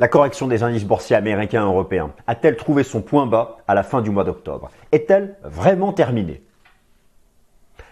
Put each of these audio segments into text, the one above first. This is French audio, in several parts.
La correction des indices boursiers américains et européens a-t-elle trouvé son point bas à la fin du mois d'octobre? Est-elle vraiment terminée?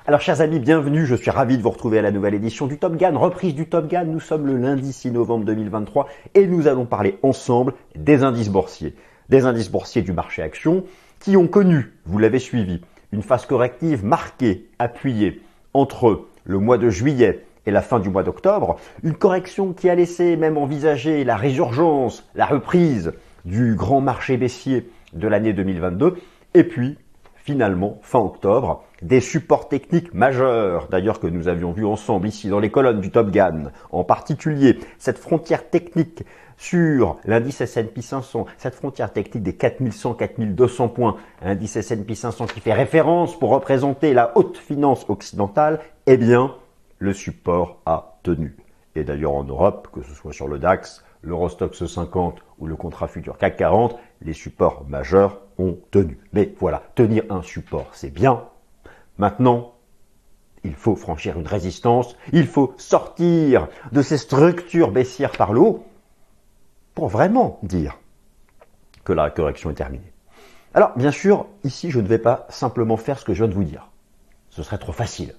Alors chers amis, bienvenue, je suis ravi de vous retrouver à la nouvelle édition du Top Gun, reprise du Top Gun, nous sommes le lundi 6 novembre 2023 et nous allons parler ensemble des indices boursiers. Des indices boursiers du marché action qui ont connu, vous l'avez suivi, une phase corrective marquée, appuyée entre le mois de juillet et la fin du mois d'octobre, une correction qui a laissé même envisager la résurgence, la reprise du grand marché baissier de l'année 2022, et puis finalement, fin octobre, des supports techniques majeurs, d'ailleurs que nous avions vu ensemble ici dans les colonnes du Top Gun, en particulier cette frontière technique sur l'indice S&P 500, cette frontière technique des 4100-4200 points, indice S&P 500 qui fait référence pour représenter la haute finance occidentale, eh bien, le support a tenu. Et d'ailleurs en Europe, que ce soit sur le DAX, l'Eurostox 50 ou le contrat futur CAC 40, les supports majeurs ont tenu. Mais voilà, tenir un support, c'est bien. Maintenant, il faut franchir une résistance, il faut sortir de ces structures baissières par le haut pour vraiment dire que la correction est terminée. Alors, bien sûr, ici, je ne vais pas simplement faire ce que je viens de vous dire. Ce serait trop facile.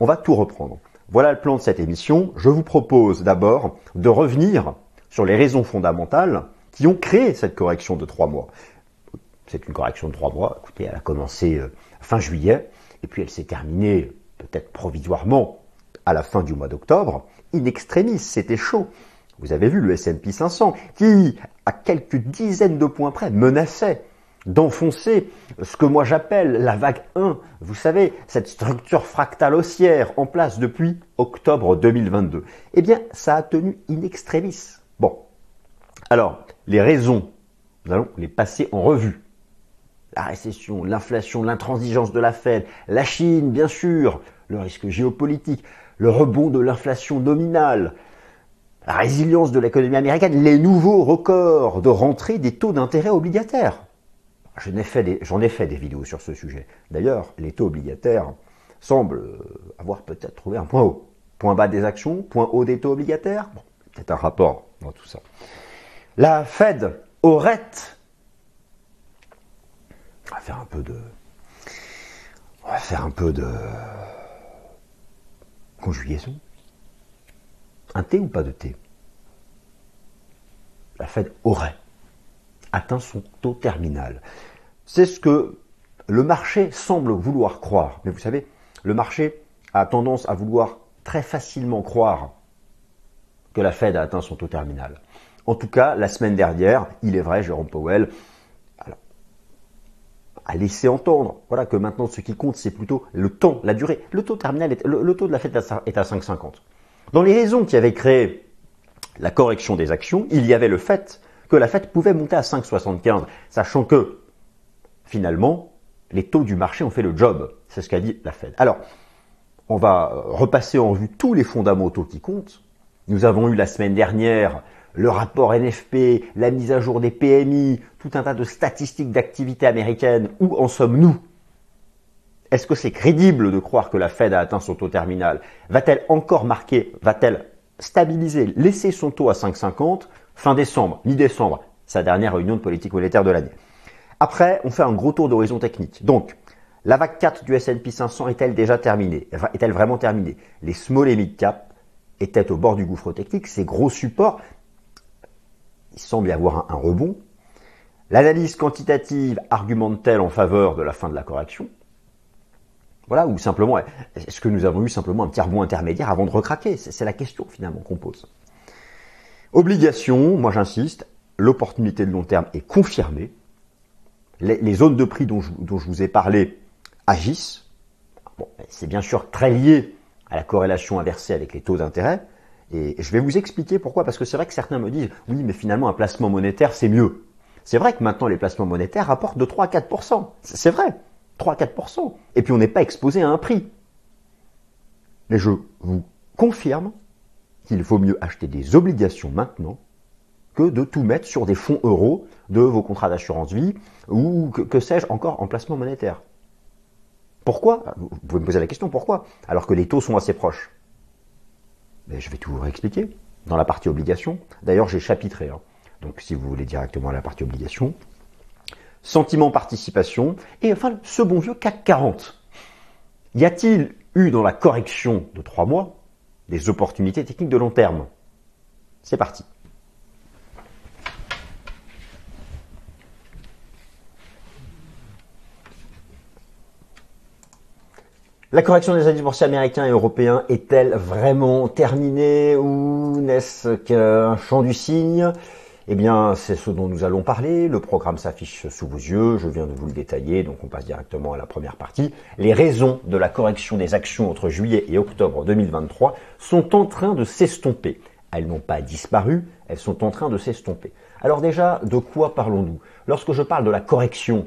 On va tout reprendre. Voilà le plan de cette émission. Je vous propose d'abord de revenir sur les raisons fondamentales qui ont créé cette correction de trois mois. C'est une correction de trois mois. Écoutez, elle a commencé euh, fin juillet et puis elle s'est terminée peut-être provisoirement à la fin du mois d'octobre. In extremis, c'était chaud. Vous avez vu le S&P 500 qui, à quelques dizaines de points près, menaçait d'enfoncer ce que moi j'appelle la vague 1. Vous savez, cette structure fractale haussière en place depuis octobre 2022. Eh bien, ça a tenu in extremis. Bon. Alors, les raisons, nous allons les passer en revue. La récession, l'inflation, l'intransigeance de la Fed, la Chine, bien sûr, le risque géopolitique, le rebond de l'inflation nominale, la résilience de l'économie américaine, les nouveaux records de rentrée des taux d'intérêt obligataires. J'en ai, fait des, vidéos sur ce sujet. D'ailleurs, les taux obligataires semblent euh, avoir peut-être trouvé un point haut. Point bas des actions, point haut des taux obligataires. Bon, peut-être un rapport dans tout ça. La Fed aurait... On va faire un peu de... On va faire un peu de... Conjugaison. Un T ou pas de T La Fed aurait atteint son taux terminal. C'est ce que le marché semble vouloir croire. Mais vous savez, le marché a tendance à vouloir très facilement croire que la Fed a atteint son taux terminal. En tout cas, la semaine dernière, il est vrai, Jérôme Powell a laissé entendre voilà, que maintenant ce qui compte, c'est plutôt le temps, la durée. Le taux terminal, le, taux de la Fed est à 5,50. Dans les raisons qui avaient créé la correction des actions, il y avait le fait que la Fed pouvait monter à 5,75, sachant que finalement, les taux du marché ont fait le job. C'est ce qu'a dit la Fed. Alors, on va repasser en vue tous les fondamentaux qui comptent. Nous avons eu la semaine dernière le rapport NFP, la mise à jour des PMI, tout un tas de statistiques d'activité américaine. Où en sommes-nous? Est-ce que c'est crédible de croire que la Fed a atteint son taux terminal? Va-t-elle encore marquer, va-t-elle stabiliser, laisser son taux à 5,50 fin décembre, mi-décembre, sa dernière réunion de politique monétaire de l'année. Après, on fait un gros tour d'horizon technique. Donc, la vague 4 du S&P 500 est-elle déjà terminée? Est-elle vraiment terminée? Les small et mid cap étaient au bord du gouffre technique, ces gros supports, il semble y avoir un, rebond. L'analyse quantitative argumente-t-elle en faveur de la fin de la correction? Voilà, ou simplement, est-ce que nous avons eu simplement un petit rebond intermédiaire avant de recraquer? C'est la question finalement qu'on pose. Obligation, moi j'insiste, l'opportunité de long terme est confirmée. Les, zones de prix dont je, vous ai parlé agissent. c'est bien sûr très lié à la corrélation inversée avec les taux d'intérêt. Et je vais vous expliquer pourquoi. Parce que c'est vrai que certains me disent, oui, mais finalement, un placement monétaire, c'est mieux. C'est vrai que maintenant, les placements monétaires rapportent de 3 à 4% C'est vrai. 3 à 4% Et puis, on n'est pas exposé à un prix. Mais je vous confirme qu'il vaut mieux acheter des obligations maintenant que de tout mettre sur des fonds euros de vos contrats d'assurance vie ou que, sais-je encore en placement monétaire. Pourquoi? Vous pouvez me poser la question pourquoi? Alors que les taux sont assez proches. Mais je vais tout vous réexpliquer dans la partie obligations. D'ailleurs, j'ai chapitré. Hein. donc si vous voulez directement à la partie obligation, sentiment participation, et enfin ce bon vieux CAC 40. Y a-t-il eu dans la correction de trois mois des opportunités techniques de long terme C'est parti. La correction des indices boursiers américains et européens est-elle vraiment terminée ou n'est-ce qu'un champ du cygne? Eh bien, c'est ce dont nous allons parler. Le programme s'affiche sous vos yeux. Je viens de vous le détailler, donc on passe directement à la première partie. Les raisons de la correction des actions entre juillet et octobre 2023 sont en train de s'estomper. Elles n'ont pas disparu, elles sont en train de s'estomper. Alors déjà, de quoi parlons-nous? Lorsque je parle de la correction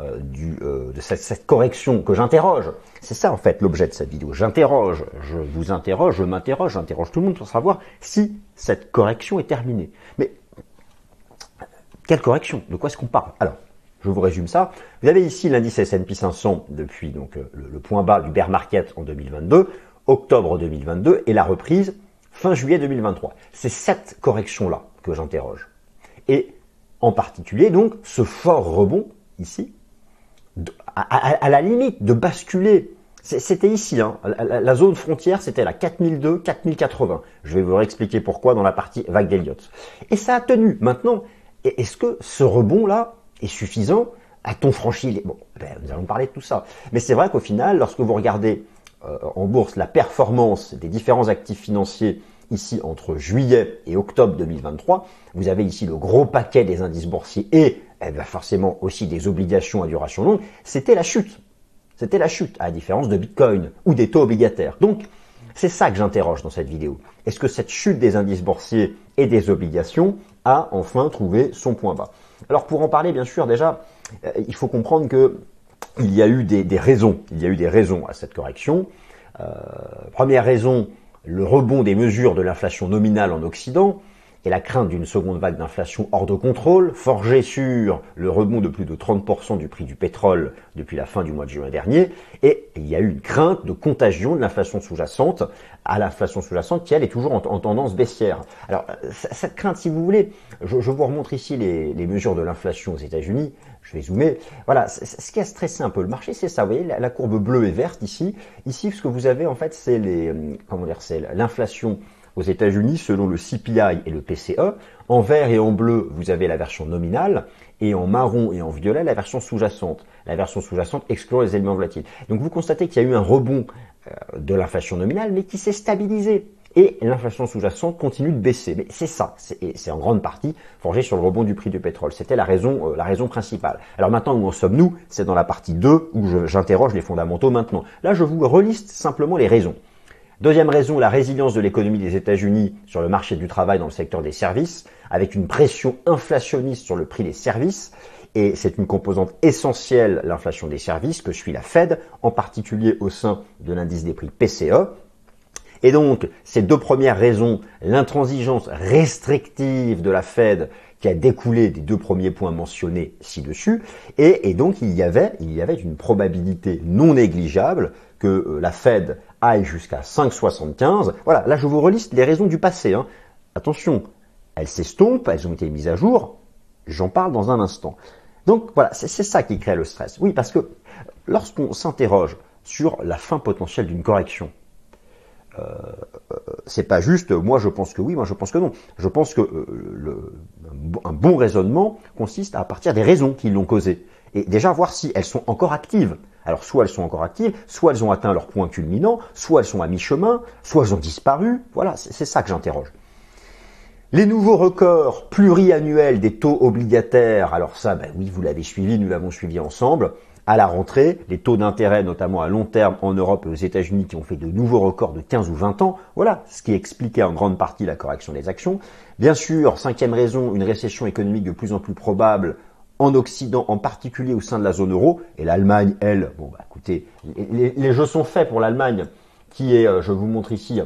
euh, euh, de cette, correction que j'interroge. C'est ça en fait l'objet de cette vidéo. J'interroge, je vous interroge, je m'interroge, j'interroge tout le monde pour savoir si cette correction est terminée. Quelle correction De quoi est-ce qu'on parle? Alors, je vous résume ça. Vous avez ici l'indice S&P 500 depuis euh, le, point bas du bear market en 2022, octobre 2022 et la reprise fin juillet 2023. C'est cette correction là que j'interroge. Et en particulier donc ce fort rebond ici à, la limite de basculer. C'était ici, hein. la, zone frontière, c'était la 4002, 4080. Je vais vous réexpliquer pourquoi dans la partie vague d'Elliott. Et ça a tenu. Maintenant, est-ce que ce rebond-là est suffisant A-t-on franchi les... Bon, ben, nous allons parler de tout ça. Mais c'est vrai qu'au final, lorsque vous regardez euh, en bourse la performance des différents actifs financiers ici entre juillet et octobre 2023, vous avez ici le gros paquet des indices boursiers et eh bien forcément aussi des obligations à duration longue, c'était la chute. C'était la chute, à la différence de Bitcoin ou des taux obligataires. Donc, c'est ça que j'interroge dans cette vidéo. Est-ce que cette chute des indices boursiers et des obligations a enfin trouvé son point bas? Alors pour en parler, bien sûr, déjà, euh, il faut comprendre que il y a eu des, raisons. Il y a eu des raisons à cette correction. Euh, première raison, le rebond des mesures de l'inflation nominale en Occident et la crainte d'une seconde vague d'inflation hors de contrôle, forgée sur le rebond de plus de 30% du prix du pétrole depuis la fin du mois de juin dernier, et il y a eu une crainte de contagion de l'inflation sous-jacente à l'inflation sous-jacente qui, elle, est toujours en, tendance baissière. Alors, cette crainte, si vous voulez, je, vous remontre ici les, mesures de l'inflation aux États-Unis, je vais zoomer. Voilà, ce qui a stressé un peu le marché, c'est ça. Vous voyez, la, courbe bleue et verte ici. Ici, ce que vous avez, en fait, c'est les, comment dire, c'est l'inflation aux États-Unis selon le CPI et le PCE. En vert et en bleu, vous avez la version nominale et en marron et en violet, la version sous-jacente. La version sous-jacente exclut les éléments volatiles. Donc vous constatez qu'il y a eu un rebond euh, de l'inflation nominale, mais qui s'est stabilisé. Et l'inflation sous-jacente continue de baisser. Mais c'est ça, c'est en grande partie forgé sur le rebond du prix du pétrole. C'était la raison, euh, la raison principale. Alors maintenant, où en sommes-nous? C'est dans la partie 2 où j'interroge les fondamentaux maintenant. Là, je vous reliste simplement les raisons. Deuxième raison, la résilience de l'économie des États-Unis sur le marché du travail dans le secteur des services, avec une pression inflationniste sur le prix des services. Et c'est une composante essentielle, l'inflation des services, que suit la Fed, en particulier au sein de l'indice des prix PCE. Et donc, ces deux premières raisons, l'intransigeance restrictive de la Fed qui a découlé des deux premiers points mentionnés ci-dessus, et, donc il y avait, il y avait une probabilité non négligeable que euh, la Fed aille jusqu'à 5,75. Voilà, là je vous reliste les raisons du passé. Hein. Attention, elles s'estompent, elles ont été mises à jour. J'en parle dans un instant. Donc voilà, c'est ça qui crée le stress. Oui, parce que lorsqu'on s'interroge sur la fin potentielle d'une correction, euh, euh c'est pas juste moi je pense que oui, moi je pense que non. Je pense que euh, un bon raisonnement consiste à partir des raisons qui l'ont causé et déjà voir si elles sont encore actives. Alors soit elles sont encore actives, soit elles ont atteint leur point culminant, soit elles sont à mi-chemin, soit elles ont disparu. Voilà, c'est ça que j'interroge. Les nouveaux records pluriannuels des taux obligataires, alors ça, ben oui, vous l'avez suivi, nous l'avons suivi ensemble. À la rentrée, les taux d'intérêt, notamment à long terme en Europe et aux États-Unis, qui ont fait de nouveaux records de 15 ou 20 ans, voilà ce qui expliquait en grande partie la correction des actions. Bien sûr, cinquième raison, une récession économique de plus en plus probable en Occident, en particulier au sein de la zone euro, et l'Allemagne, elle, bon bah écoutez, les, jeux sont faits pour l'Allemagne, qui est, euh, je vous montre ici,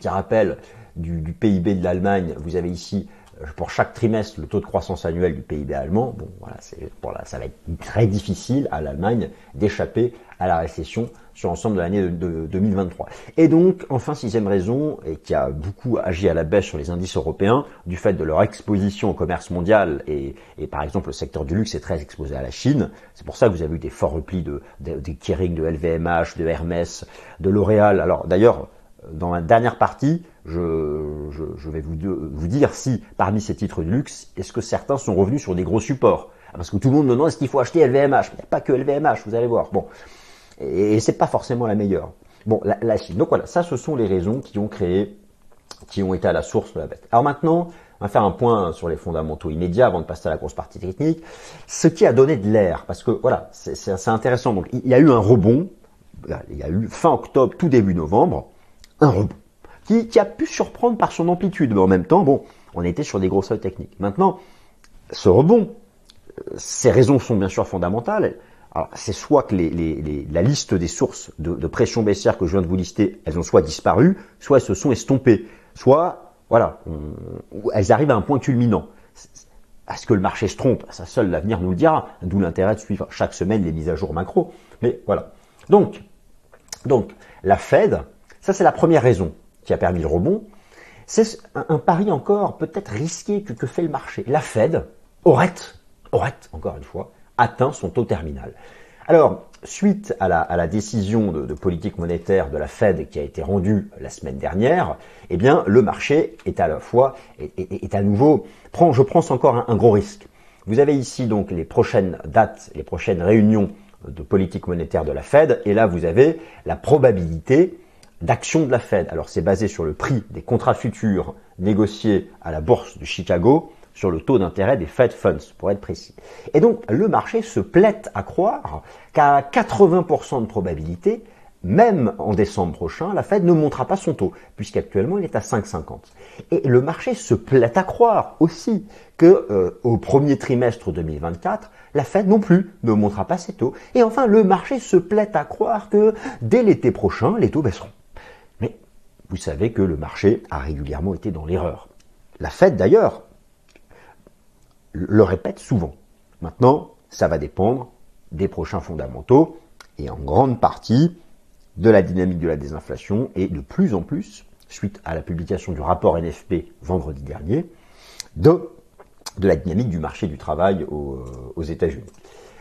qui rappelle du, PIB de l'Allemagne, vous avez ici pour chaque trimestre le taux de croissance annuel du PIB allemand, bon voilà, pour ça va être très difficile à l'Allemagne d'échapper à la récession sur l'ensemble de l'année de, 2023. Et donc, enfin, sixième raison, et qui a beaucoup agi à la baisse sur les indices européens, du fait de leur exposition au commerce mondial, et, par exemple le secteur du luxe est très exposé à la Chine, c'est pour ça que vous avez eu des forts replis de, des Kering, de LVMH, de Hermès, de L'Oréal. Alors d'ailleurs, dans la dernière partie, je, je, vais vous, vous, dire si parmi ces titres de luxe, est-ce que certains sont revenus sur des gros supports? Parce que tout le monde me demande est-ce qu'il faut acheter LVMH Il pas que LVMH, vous allez voir. Bon, et, c'est pas forcément la meilleure. Bon, la, Chine. Donc voilà, ça, ce sont les raisons qui ont créé, qui ont été à la source de la bête. Alors maintenant, on va faire un point sur les fondamentaux immédiats avant de passer à la grosse partie technique. Ce qui a donné de l'air, parce que voilà, c'est intéressant. Donc il y a eu un rebond, il y a eu fin octobre, tout début novembre, un rebond qui, a pu surprendre par son amplitude, mais en même temps, bon, on était sur des gros seuils techniques. Maintenant, ce rebond, euh, ces raisons sont bien sûr fondamentales. Alors, c'est soit que la liste des sources de, pression baissière que je viens de vous lister, elles ont soit disparu, soit elles se sont estompées, soit, voilà, elles arrivent à un point culminant. Est-ce que le marché se trompe Ça, seul l'avenir nous le dira. D'où l'intérêt de suivre chaque semaine les mises à jour macro. Mais voilà. Donc, donc la Fed, ça c'est la première raison qui a permis le rebond. C'est un, pari encore peut-être risqué que, fait le marché. La Fed aurait, aurait, encore une fois, atteint son taux terminal. Alors, suite à la, décision de, politique monétaire de la Fed qui a été rendue la semaine dernière, eh bien, le marché est à la fois, est, à nouveau, prend, je pense encore un, gros risque. Vous avez ici donc les prochaines dates, les prochaines réunions de politique monétaire de la Fed, et là vous avez la probabilité d'action de la Fed. Alors c'est basé sur le prix des contrats futurs négociés à la bourse de Chicago sur le taux d'intérêt des Fed Funds, pour être précis. Et donc, le marché se plaît à croire qu'à 80% de probabilité, même en décembre prochain, la Fed ne montera pas son taux, puisqu'actuellement il est à 5,50. Et le marché se plaît à croire aussi que euh, au premier trimestre 2024, la Fed non plus ne montera pas ses taux. Et enfin, le marché se plaît à croire que dès l'été prochain, les taux baisseront. Vous savez que le marché a régulièrement été dans l'erreur. La Fed d'ailleurs le répète souvent. Maintenant, ça va dépendre des prochains fondamentaux et en grande partie de la dynamique de la désinflation et de plus en plus, suite à la publication du rapport NFP vendredi dernier, de, de la dynamique du marché du travail aux, aux États-Unis.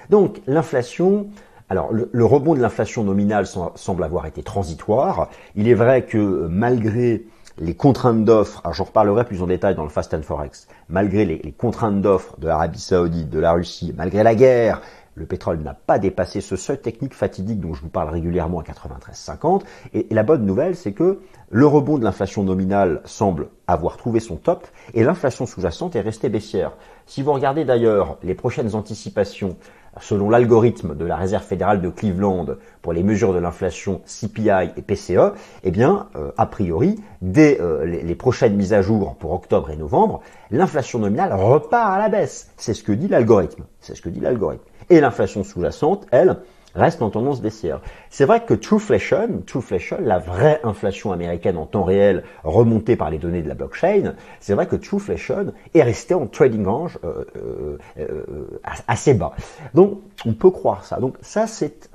Donc l'inflation, alors le, rebond de l'inflation nominale semble avoir été transitoire. Il est vrai que malgré les contraintes d'offres, alors j'en reparlerai plus en détail dans le Fast and Forex, malgré les, contraintes d'offres de l'Arabie Saoudite, de la Russie, malgré la guerre, le pétrole n'a pas dépassé ce seuil technique fatidique dont je vous parle régulièrement à 93,50. Et, et la bonne nouvelle, c'est que le rebond de l'inflation nominale semble avoir trouvé son top et l'inflation sous-jacente est restée baissière. Si vous regardez d'ailleurs les prochaines anticipations selon l'algorithme de la Réserve fédérale de Cleveland pour les mesures de l'inflation CPI et PCE, eh bien, euh, a priori, dès euh, les, prochaines mises à jour pour octobre et novembre, l'inflation nominale repart à la baisse. C'est ce que dit l'algorithme. C'est ce que dit l'algorithme. Et l'inflation sous-jacente, elle, reste en tendance baissière. C'est vrai que Trueflation, Trueflation, la vraie inflation américaine en temps réel remontée par les données de la blockchain, c'est vrai que Trueflation est resté en trading range euh, euh, euh, assez bas. Donc on peut croire ça. Donc ça c'est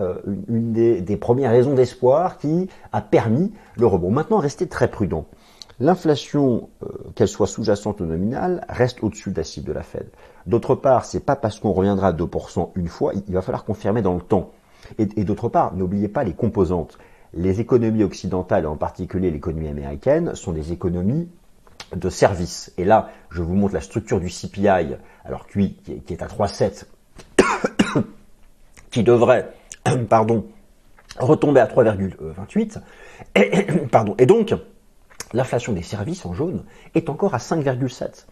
une, des, des, premières raisons d'espoir qui a permis le rebond. Maintenant restez très prudent. L'inflation, qu'elle soit sous-jacente ou nominale, reste au-dessus de la cible de la Fed. D'autre part, c'est pas parce qu'on reviendra à 2% une fois, il va falloir confirmer dans le temps. Et, d'autre part, n'oubliez pas les composantes. Les économies occidentales, en particulier l'économie américaine, sont des économies de services. Et là, je vous montre la structure du CPI, alors qui, qui est à 3,7, qui devrait, pardon, retomber à 3,28. Et, pardon. Et donc, l'inflation des services en jaune est encore à 5,7.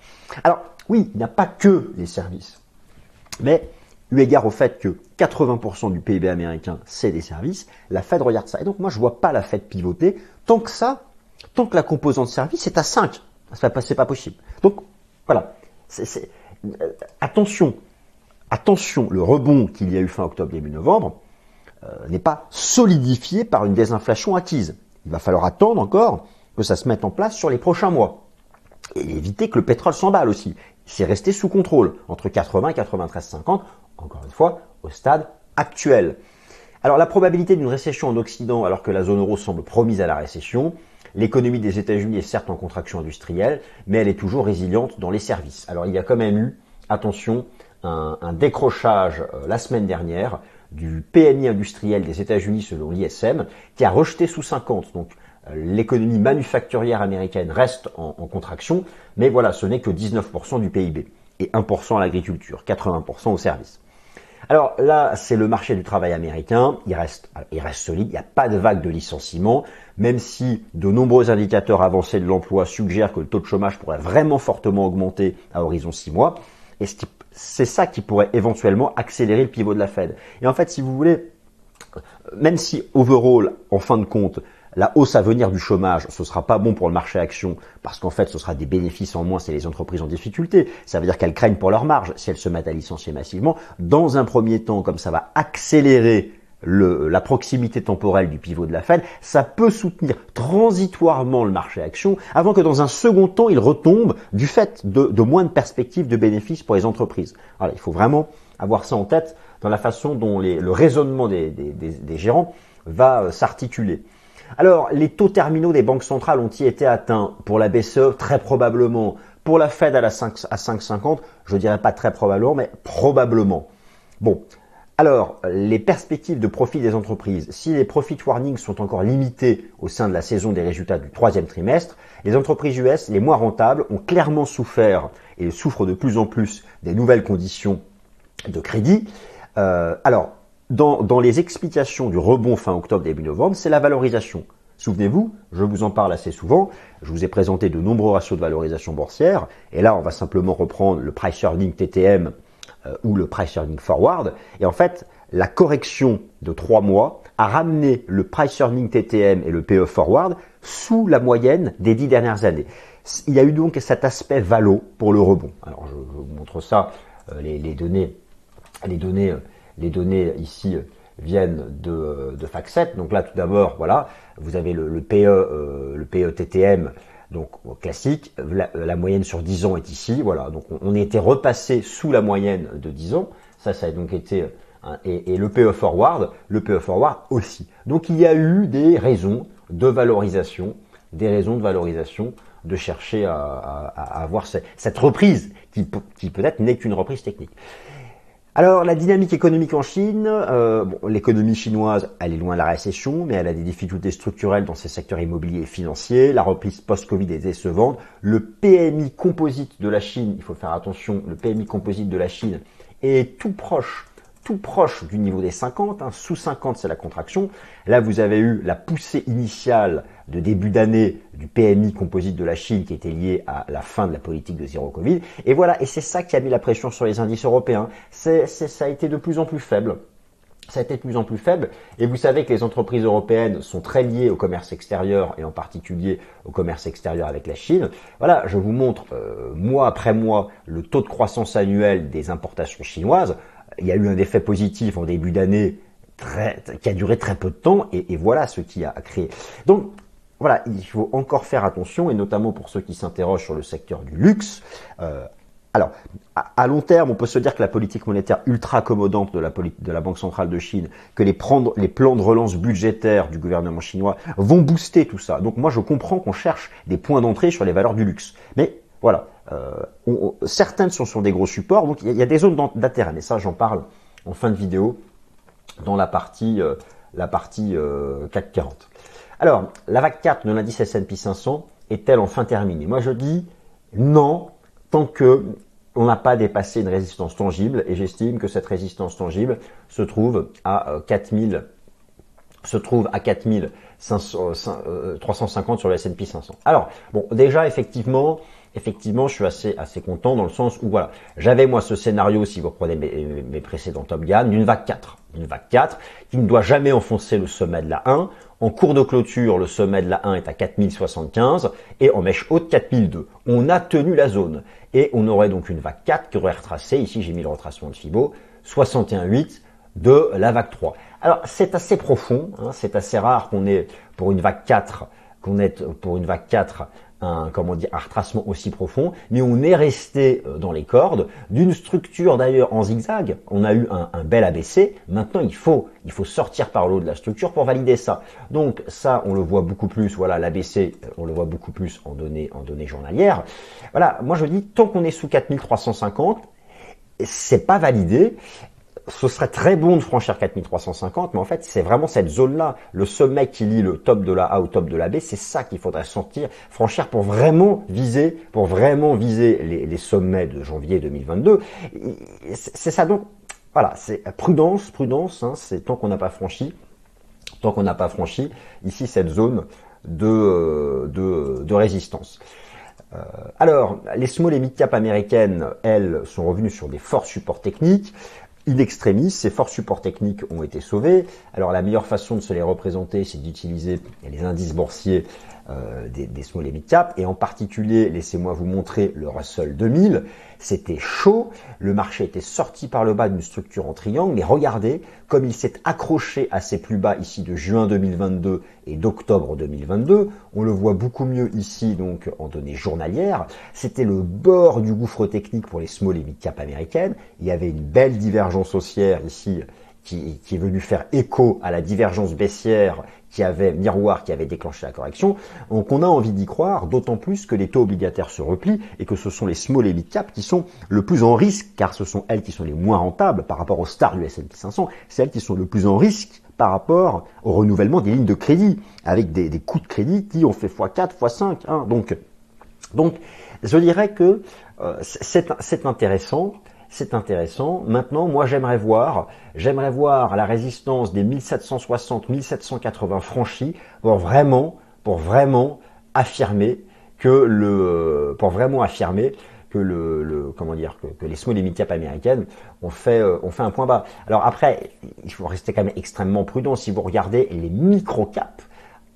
Alors, oui, il n'y a pas que les services. Mais eu égard au fait que 80% du PIB américain, c'est des services, la Fed regarde ça. Et donc moi, je vois pas la Fed pivoter tant que ça, tant que la composante service est à 5. C'est pas possible. Donc, voilà. Euh, attention, attention, le rebond qu'il y a eu fin octobre, début novembre, euh, n'est pas solidifié par une désinflation acquise. Il va falloir attendre encore que ça se mette en place sur les prochains mois. Et éviter que le pétrole s'emballe aussi. C'est resté sous contrôle, entre 80 et 93,50, encore une fois, au stade actuel. Alors la probabilité d'une récession en Occident alors que la zone euro semble promise à la récession, l'économie des États-Unis est certes en contraction industrielle, mais elle est toujours résiliente dans les services. Alors il y a quand même eu, attention, un, décrochage euh, la semaine dernière du PMI industriel des États-Unis selon l'ISM, qui a rejeté sous 50. Donc l'économie manufacturière américaine reste en, contraction, mais voilà, ce n'est que 19% du PIB et 1% à l'agriculture, 80% aux services. Alors là, c'est le marché du travail américain. Il reste, il reste solide. Il n'y a pas de vague de licenciements, même si de nombreux indicateurs avancés de l'emploi suggèrent que le taux de chômage pourrait vraiment fortement augmenter à horizon 6 mois. Et c'est ça qui pourrait éventuellement accélérer le pivot de la Fed. Et en fait, si vous voulez, même si overall, en fin de compte, la hausse à venir du chômage, ce sera pas bon pour le marché action parce qu'en fait, ce sera des bénéfices en moins, c'est les entreprises en difficulté. Ça veut dire qu'elles craignent pour leur marge si elles se mettent à licencier massivement. Dans un premier temps, comme ça va accélérer la proximité temporelle du pivot de la Fed, ça peut soutenir transitoirement le marché action avant que dans un second temps, il retombe du fait de, moins de perspectives de bénéfices pour les entreprises. Il faut vraiment avoir ça en tête dans la façon dont le raisonnement des gérants va euh, s'articuler. Alors, les taux terminaux des banques centrales ont-ils été atteints Pour la BCE, très probablement. Pour la Fed à, la 5, à 5,50, je dirais pas très probablement, mais probablement. Bon. Alors, les perspectives de profit des entreprises, si les profit warnings sont encore limités au sein de la saison des résultats du troisième trimestre, les entreprises US les moins rentables ont clairement souffert et souffrent de plus en plus des nouvelles conditions de crédit. Euh, alors, dans, les explications du rebond fin octobre, début novembre, c'est la valorisation. Souvenez-vous, je vous en parle assez souvent, je vous ai présenté de nombreux ratios de valorisation boursière, et là on va simplement reprendre le price earning TTM euh, ou le price earning forward, et en fait la correction de trois mois a ramené le price earning TTM et le PE forward sous la moyenne des dix dernières années. Il y a eu donc cet aspect valo pour le rebond. Alors je, vous montre ça, euh, les, données, les données euh, les données ici viennent de, de FactSet. Donc là, tout d'abord, voilà, vous avez le, PE, le PE TTM, donc classique. La, moyenne sur 10 ans est ici. Voilà, donc on, était repassé sous la moyenne de 10 ans. Ça, ça a donc été et, le PE forward, le PE forward aussi. Donc il y a eu des raisons de valorisation, des raisons de valorisation de chercher à, avoir cette, reprise qui, qui peut-être n'est qu'une reprise technique. Alors la dynamique économique en Chine, euh, l'économie chinoise, elle est loin de la récession, mais elle a des difficultés structurelles dans ses secteurs immobiliers et financiers. La reprise post-Covid est décevante. Le PMI composite de la Chine, il faut faire attention, le PMI composite de la Chine est tout proche tout proche du niveau des 50, hein. sous 50 c'est la contraction. Là vous avez eu la poussée initiale de début d'année du PMI composite de la Chine qui était liée à la fin de la politique de zéro Covid. Et voilà, et c'est ça qui a mis la pression sur les indices européens. C'est, ça a été de plus en plus faible ça a été de plus en plus faible. Et vous savez que les entreprises européennes sont très liées au commerce extérieur et en particulier au commerce extérieur avec la Chine. Voilà, je vous montre euh, mois après mois le taux de croissance annuel des importations chinoises il y a eu un effet positif en début d'année qui a duré très peu de temps et, voilà ce qui a créé. Donc voilà, il faut encore faire attention et notamment pour ceux qui s'interrogent sur le secteur du luxe. Euh, alors, à, long terme, on peut se dire que la politique monétaire ultra accommodante de la, Banque centrale de Chine, que les, les plans de relance budgétaires du gouvernement chinois vont booster tout ça. Donc moi, je comprends qu'on cherche des points d'entrée sur les valeurs du luxe. Mais voilà, euh, certaines sont sur des gros supports, donc il y, a des zones d'intérêt, mais ça j'en parle en fin de vidéo dans la partie, euh, la euh, 40. Alors, la vague 4 de l'indice S&P 500 est-elle enfin terminée? Moi je dis non, tant que on n'a pas dépassé une résistance tangible, et j'estime que cette résistance tangible se trouve à 4000 euh, se trouve à 4350 sur le S&P 500. Alors, bon, déjà, effectivement, effectivement, je suis assez, assez content dans le sens où, voilà, j'avais moi ce scénario, si vous reprenez mes, précédents Top Gun, d'une vague 4. Une vague 4 qui ne doit jamais enfoncer le sommet de la 1. En cours de clôture, le sommet de la 1 est à 4075 et en mèche haute 4002. On a tenu la zone et on aurait donc une vague 4 qui aurait retracé, ici j'ai mis le retracement de Fibo, 61,8 de la vague 3. Alors c'est assez profond, hein, c'est assez rare qu'on ait pour une vague 4 qu'on ait pour une vague 4 un, comment dire, un retracement aussi profond, mais on est resté euh, dans les cordes d'une structure d'ailleurs en zigzag. On a eu un, bel ABC. Maintenant, il faut, sortir par l'eau de la structure pour valider ça. Donc ça, on le voit beaucoup plus. Voilà, l'ABC, euh, on le voit beaucoup plus en données, en données journalières. Voilà, moi je dis tant qu'on est sous 4350, c'est pas validé ce serait très bon de franchir 4350, mais en fait, c'est vraiment cette zone-là, le sommet qui lie le top de la A au top de la B, c'est ça qu'il faudrait sentir, franchir pour vraiment viser, pour vraiment viser les, sommets de janvier 2022. C'est ça donc, voilà, c'est prudence, prudence, hein, c'est tant qu'on n'a pas franchi, tant qu'on n'a pas franchi ici cette zone de, euh, de, résistance. Euh, alors, les small et mid cap américaines, elles, sont revenues sur des forts supports techniques in extremis, ces forts supports techniques ont été sauvés. Alors la meilleure façon de se les représenter, c'est d'utiliser les indices boursiers euh, des, des, small et mid cap, et en particulier, laissez-moi vous montrer le Russell 2000. C'était chaud, le marché était sorti par le bas d'une structure en triangle, mais regardez comme il s'est accroché à ses plus bas ici de juin 2022 et d'octobre 2022. On le voit beaucoup mieux ici donc en données journalières. C'était le bord du gouffre technique pour les small et mid cap américaines. Il y avait une belle divergence haussière ici qui, qui, est venu faire écho à la divergence baissière qui avait miroir qui avait déclenché la correction. Donc on a envie d'y croire, d'autant plus que les taux obligataires se replient et que ce sont les small et mid cap qui sont le plus en risque, car ce sont elles qui sont les moins rentables par rapport aux stars du S&P 500, c'est elles qui sont le plus en risque par rapport au renouvellement des lignes de crédit, avec des, des coûts de crédit qui ont fait x4, x5. Hein. Donc, donc, je dirais que euh, c'est intéressant c'est intéressant. Maintenant, moi, j'aimerais voir, j'aimerais voir la résistance des 1760-1780 franchis pour vraiment, pour vraiment affirmer que le, pour vraiment affirmer que le, comment dire, que, les small et mid cap américaines ont fait, euh, ont fait un point bas. Alors après, il faut rester quand même extrêmement prudent. Si vous regardez les micro caps,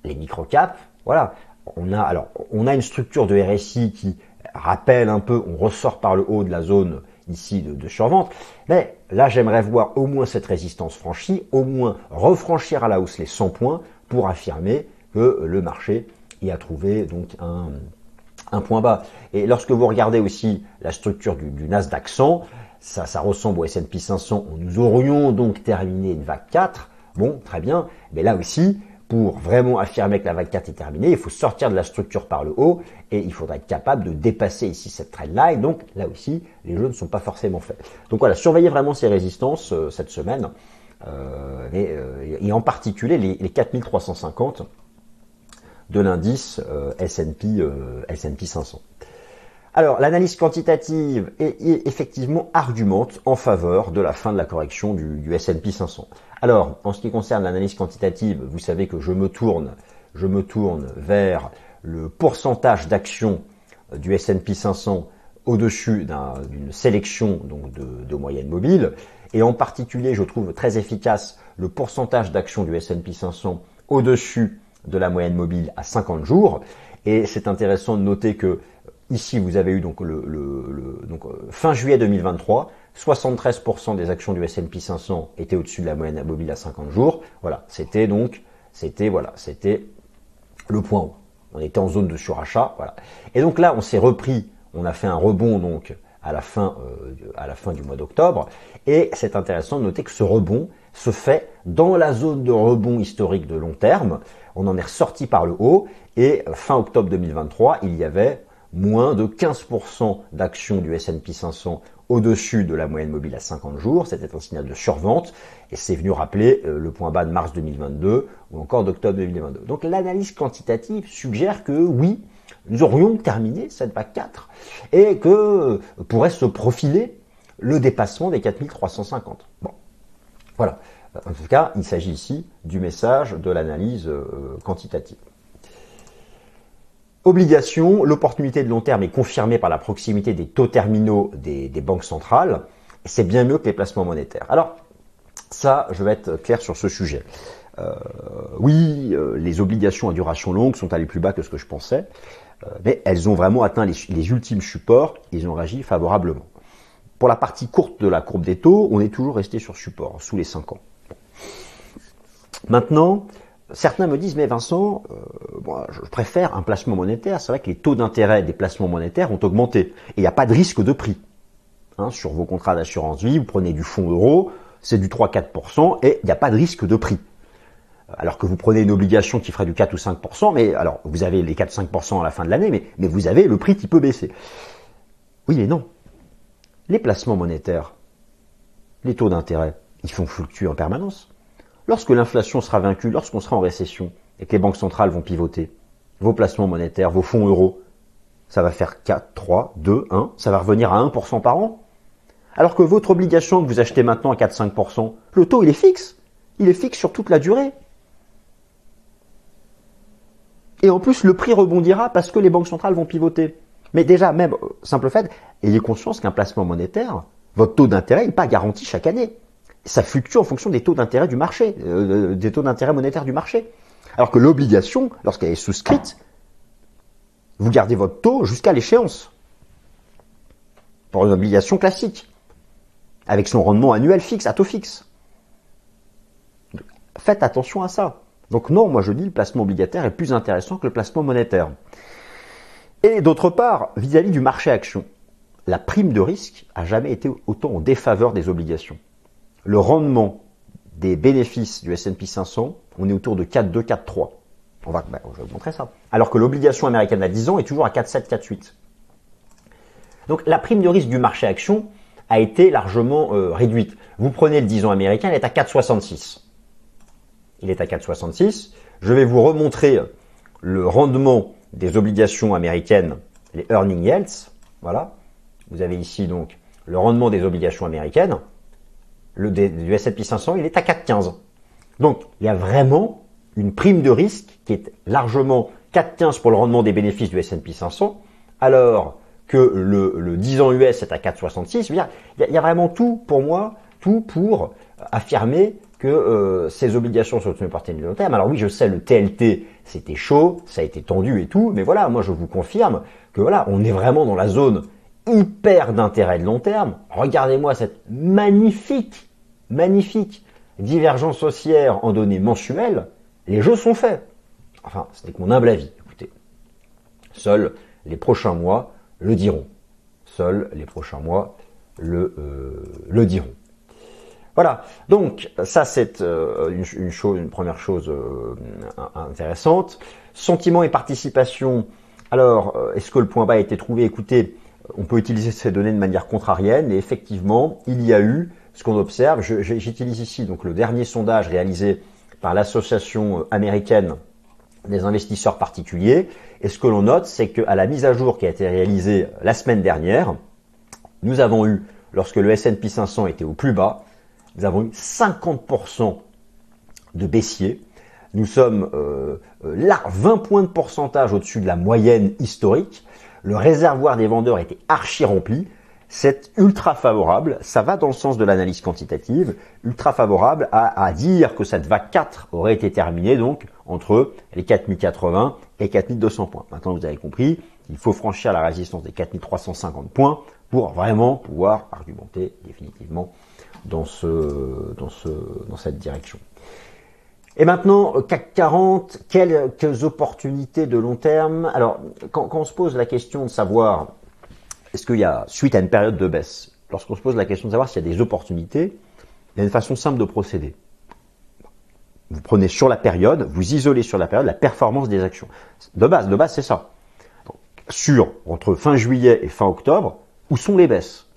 les micro caps, voilà, on a alors on a une structure de RSI qui rappelle un peu, on ressort par le haut de la zone ici de, survente. Mais là, j'aimerais voir au moins cette résistance franchie, au moins refranchir à la hausse les 100 points pour affirmer que le marché y a trouvé donc un, point bas. Et lorsque vous regardez aussi la structure du, du Nasdaq 100, ça, ça ressemble au S&P 500. Nous aurions donc terminé une vague 4. Bon, très bien. Mais là aussi, pour vraiment affirmer que la vague 4 est terminée, il faut sortir de la structure par le haut et il faudra être capable de dépasser ici cette trend-là. donc là aussi, les jeux ne sont pas forcément faits. Donc voilà, surveillez vraiment ces résistances euh, cette semaine euh, euh, et, en particulier les, les 4350 de l'indice S&P 500. Alors, l'analyse quantitative est, effectivement argumente en faveur de la fin de la correction du, S&P 500. Alors, en ce qui concerne l'analyse quantitative, vous savez que je me tourne, je me tourne vers le pourcentage d'actions du S&P 500 au-dessus d'une sélection de, de moyennes mobiles, et en particulier, je trouve très efficace le pourcentage d'actions du S&P 500 au-dessus de la moyenne mobile à 50 jours. Et c'est intéressant de noter que ici, vous avez eu donc le, le donc, euh, fin juillet 2023, 73% des actions du S&P 500 étaient au-dessus de la moyenne mobile à 50 jours. Voilà, c'était donc, c'était voilà, c'était le point haut. On était en zone de surachat, voilà. Et donc là, on s'est repris, on a fait un rebond donc à la fin, euh, à la fin du mois d'octobre. Et c'est intéressant de noter que ce rebond se fait dans la zone de rebond historique de long terme. On en est ressorti par le haut et euh, fin octobre 2023, il y avait moins de 15% d'actions du S&P 500 au-dessus de la moyenne mobile à 50 jours. C'était un signal de survente et c'est venu rappeler euh, le point bas de mars 2022 ou encore d'octobre 2022. Donc l'analyse quantitative suggère que oui, nous aurions terminé cette vague 4 et que euh, pourrait se profiler le dépassement des 4350. Bon, voilà. En tout cas, il s'agit ici du message de l'analyse euh, quantitative. Obligation, l'opportunité de long terme est confirmée par la proximité des taux terminaux des, banques centrales. C'est bien mieux que les placements monétaires. Alors, ça, je vais être clair sur ce sujet. Euh, oui, euh, les obligations à duration longue sont allées plus bas que ce que je pensais, euh, mais elles ont vraiment atteint les, ultimes supports, ils ont réagi favorablement. Pour la partie courte de la courbe des taux, on est toujours resté sur support, sous les 5 ans. Maintenant, certains me disent, mais Vincent, euh, je préfère un placement monétaire. C'est vrai que les taux d'intérêt des placements monétaires ont augmenté et il n'y a pas de risque de prix. Hein, sur vos contrats d'assurance vie, vous prenez du fonds euro, c'est du 3-4% et il n'y a pas de risque de prix. Alors que vous prenez une obligation qui ferait du 4 ou 5%, mais alors vous avez les 4-5% à la fin de l'année, mais, mais vous avez le prix qui peut baisser. Oui et non. Les placements monétaires, les taux d'intérêt, ils font fluctuer en permanence. Lorsque l'inflation sera vaincue, lorsqu'on sera en récession et que les banques centrales vont pivoter, vos placements monétaires, vos fonds euros, ça va faire 4, 3, 2, 1, ça va revenir à 1% par an. Alors que votre obligation que vous achetez maintenant à 4-5%, le taux il est fixe. Il est fixe sur toute la durée. Et en plus, le prix rebondira parce que les banques centrales vont pivoter. Mais déjà, même, euh, simple fait, ayez conscience qu'un placement monétaire, votre taux d'intérêt n'est pas garanti chaque année. Ça fluctue en fonction des taux d'intérêt du marché, euh, des taux d'intérêt monétaire du marché. Alors que l'obligation, lorsqu'elle est souscrite, vous gardez votre taux jusqu'à l'échéance. Pour une obligation classique. Avec son rendement annuel fixe, à taux fixe. Faites attention à ça. Donc non, moi je dis le placement obligataire est plus intéressant que le placement monétaire. Et d'autre part, vis-à-vis du marché action, la prime de risque a jamais été autant en défaveur des obligations. Le rendement des bénéfices du S&P 500, on est autour de 4,2, 4,3. On va, ben, je vais vous montrer ça. Alors que l'obligation américaine à 10 ans est toujours à 4,7, 4,8. Donc la prime de risque du marché action a été largement euh, réduite. Vous prenez le 10 ans américain, il est à 4,66 il est à 4,66. Je vais vous remontrer le rendement des obligations américaines, les earning yields. Voilà. Vous avez ici donc le rendement des obligations américaines. Le du S&P 500, il est à 4,15. Donc, il y a vraiment une prime de risque qui est largement 4,15 pour le rendement des bénéfices du S&P 500, alors que le, 10 ans US est à 4,66. Il, y a vraiment tout pour moi, tout pour affirmer que euh, ces obligations sont une partie du long terme. Alors oui, je sais, le TLT, c'était chaud, ça a été tendu et tout, mais voilà, moi je vous confirme que voilà, on est vraiment dans la zone hyper d'intérêt de long terme. Regardez-moi cette magnifique, magnifique divergence haussière en données mensuelles. Les jeux sont faits. Enfin, n'est que mon humble avis. Écoutez, seuls les prochains mois le diront. Seuls les prochains mois le, euh, diront. Voilà. Donc ça c'est euh, une, première chose euh, intéressante. Sentiment et participation. Alors, est-ce que le point bas a été trouvé? Écoutez, on peut utiliser ces données de manière contrarienne et effectivement, il y a eu ce qu'on observe. J'utilise ici donc le dernier sondage réalisé par l'association américaine des investisseurs particuliers. Et ce que l'on note, c'est qu'à la mise à jour qui a été réalisée la semaine dernière, nous avons eu, lorsque le S&P 500 était au plus bas, nous avons eu 50% de baissiers. Nous sommes euh, euh là 20 points de pourcentage au-dessus de la moyenne historique. Le réservoir des vendeurs était archi rempli. C'est ultra favorable, ça va dans le sens de l'analyse quantitative, ultra favorable à, dire que cette vague 4 aurait été terminée donc entre les 4080 et 4200 points. Maintenant vous avez compris, il faut franchir la résistance des 4350 points pour vraiment pouvoir argumenter définitivement dans cette direction. Et maintenant, CAC 40, quelques opportunités de long terme? Alors, quand, quand on se pose la question de savoir, est-ce qu'il y a, suite à une période de baisse, lorsqu'on se pose la question de savoir s'il y a des opportunités, il y a une façon simple de procéder. Vous prenez sur la période, vous isolez sur la période la performance des actions. De base, de base, c'est ça. sur, entre fin juillet et fin octobre, où sont les baisses?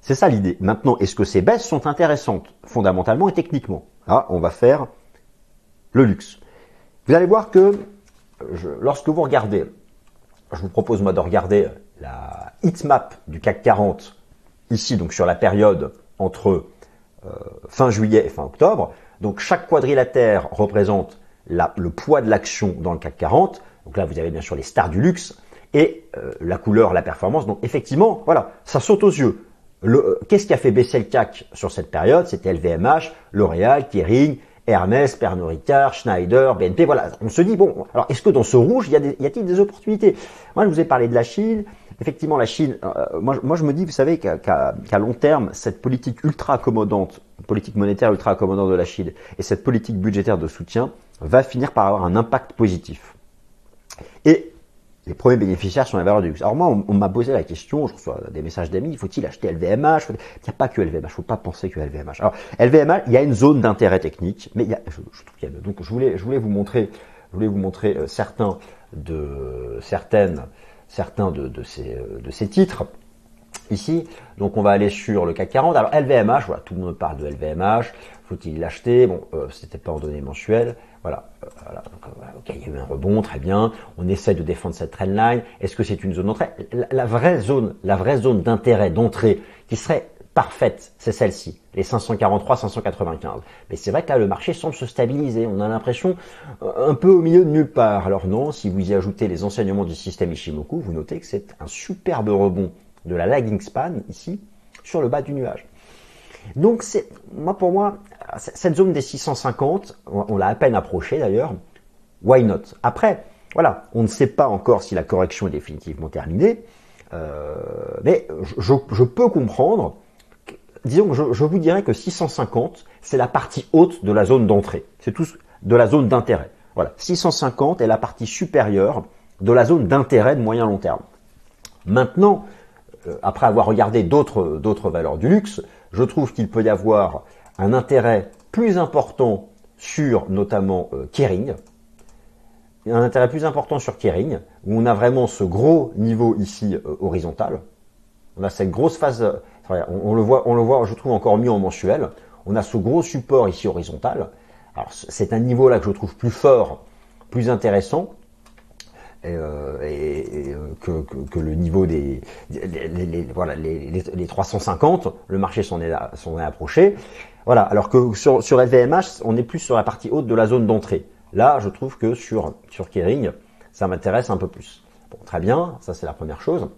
C'est ça l'idée. Maintenant, est-ce que ces baisses sont intéressantes, fondamentalement et techniquement Ah, on va faire le luxe. Vous allez voir que lorsque vous regardez, je vous propose moi de regarder la heatmap du CAC 40 ici, donc sur la période entre euh, fin juillet et fin octobre. Donc chaque quadrilatère représente le poids de l'action dans le CAC 40. Donc là, vous avez bien sûr les stars du luxe et euh, la couleur, la performance. Donc effectivement, voilà, ça saute aux yeux. Euh, qu'est-ce qui a fait baisser le CAC sur cette période? C'était LVMH, L'Oréal, Kering, Hermès, Pernod Ricard, Schneider, BNP. Voilà, on se dit bon, alors est-ce que dans ce rouge, y, a t-il des opportunités? Moi, je vous ai parlé de la Chine, effectivement, la Chine, euh, moi, moi, je me dis, vous savez, qu'à long terme, cette politique ultra accommodante, politique monétaire ultra accommodante de la Chine et cette politique budgétaire de soutien va finir par avoir un impact positif. Et les premiers bénéficiaires sont les valeurs du luxe. Alors moi, on, m'a posé la question, je reçois des messages d'amis, faut-il acheter LVMH Il n'y a pas que LVMH, faut pas penser que LVMH. Alors LVMH, il y a une zone d'intérêt technique, mais il y a, je, trouve qu'il y a, donc je voulais, je voulais vous montrer, je voulais vous montrer euh, certains de certaines, certains de, ces, euh, de ces titres ici. Donc on va aller sur le CAC 40. Alors LVMH, voilà, tout le monde parle de LVMH. Faut-il l'acheter? Bon, euh, c'était pas en données mensuelles. Voilà, euh, voilà. Euh, il y a eu un rebond, très bien. On essaie de défendre cette trendline. Est-ce que c'est une zone d'entrée? La, vraie zone, la vraie zone d'intérêt, d'entrée, qui serait parfaite, c'est celle-ci, les 543, 595. Mais c'est vrai que là, le marché semble se stabiliser. On a l'impression un peu au milieu de nulle part. Alors non, si vous y ajoutez les enseignements du système Ishimoku, vous notez que c'est un superbe rebond de la lagging span ici sur le bas du nuage. Donc c'est moi pour moi cette zone des 650, on, l'a à peine approchée d'ailleurs. Why not? Après, voilà, on ne sait pas encore si la correction est définitivement terminée, euh, mais je, peux comprendre. Disons que je, vous dirais que 650, c'est la partie haute de la zone d'entrée. C'est tout de la zone d'intérêt. Voilà, 650 est la partie supérieure de la zone d'intérêt de moyen long terme. Maintenant, euh, après avoir regardé d'autres valeurs du luxe, je trouve qu'il peut y avoir un intérêt plus important sur notamment euh, Kering, un intérêt plus important sur Kering, où on a vraiment ce gros niveau ici euh, horizontal. On a cette grosse phase, on, le voit, on le voit, je trouve encore mieux en mensuel. On a ce gros support ici horizontal. Alors c'est un niveau là que je trouve plus fort, plus intéressant, et, euh, et, euh, que, que, que, le niveau des les, les, voilà les, les, 350, le marché s'en est, s'en est approché. Voilà, alors que sur, sur LVMH, on est plus sur la partie haute de la zone d'entrée. Là, je trouve que sur sur Kering, ça m'intéresse un peu plus. Bon, très bien, ça c'est la première chose.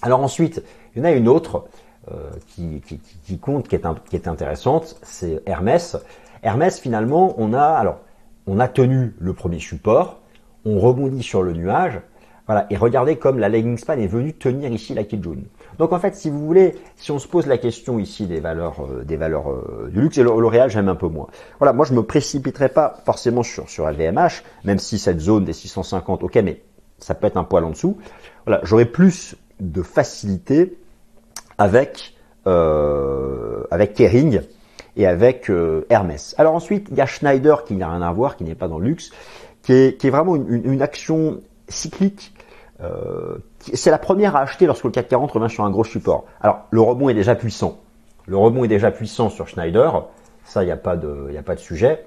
Alors ensuite, il y en a une autre euh, qui, qui, qui, compte, qui est, un, qui est intéressante, c'est Hermès. Hermès, finalement, on a alors on a tenu le premier support, on rebondit sur le nuage. Voilà, et regardez comme la lagging span est venue tenir ici la Kijun. Donc en fait, si vous voulez, si on se pose la question ici des valeurs, euh, des valeurs euh, du luxe et L'Oréal, j'aime un peu moins. Voilà, moi je me précipiterai pas forcément sur sur LVMH, même si cette zone des 650, ok, mais ça peut être un poil en dessous. Voilà, j'aurais plus de facilité avec euh, avec Kering et avec Hermès. Alors ensuite, il y a Schneider qui n'a rien à voir, qui n'est pas dans le luxe qui est, vraiment une, action cyclique. Euh, c'est la première à acheter lorsque le CAC 40 revient sur un gros support. Alors le rebond est déjà puissant. Le rebond est déjà puissant sur Schneider. Ça, il n'y a pas de, a pas de sujet.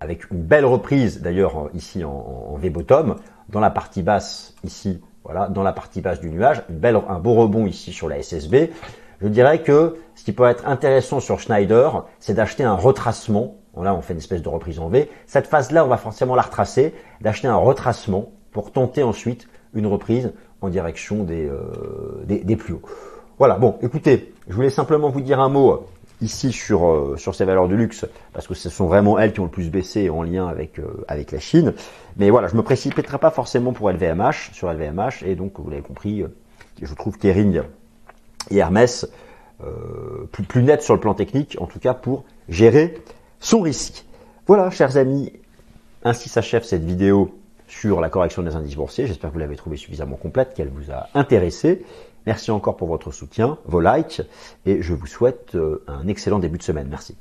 Avec une belle reprise d'ailleurs ici en, en V-bottom, dans la partie basse ici, voilà, dans la partie basse du nuage, une belle, un beau rebond ici sur la SSB. Je dirais que ce qui peut être intéressant sur Schneider, c'est d'acheter un retracement Là, on fait une espèce de reprise en V. Cette phase-là, on va forcément la retracer, d'acheter un retracement pour tenter ensuite une reprise en direction des, euh, des, plus hauts. Voilà, bon, écoutez, je voulais simplement vous dire un mot ici sur, euh, sur ces valeurs de luxe, parce que ce sont vraiment elles qui ont le plus baissé en lien avec, euh, avec la Chine. Mais voilà, je me précipiterai pas forcément pour LVMH, sur LVMH, et donc vous l'avez compris, je trouve Kering et Hermès plus, plus net sur le plan technique, en tout cas pour gérer son risque. Voilà, chers amis, ainsi s'achève cette vidéo sur la correction des indices boursiers. J'espère que vous l'avez trouvée suffisamment complète, qu'elle vous a intéressé. Merci encore pour votre soutien, vos likes, et je vous souhaite euh, un excellent début de semaine. Merci.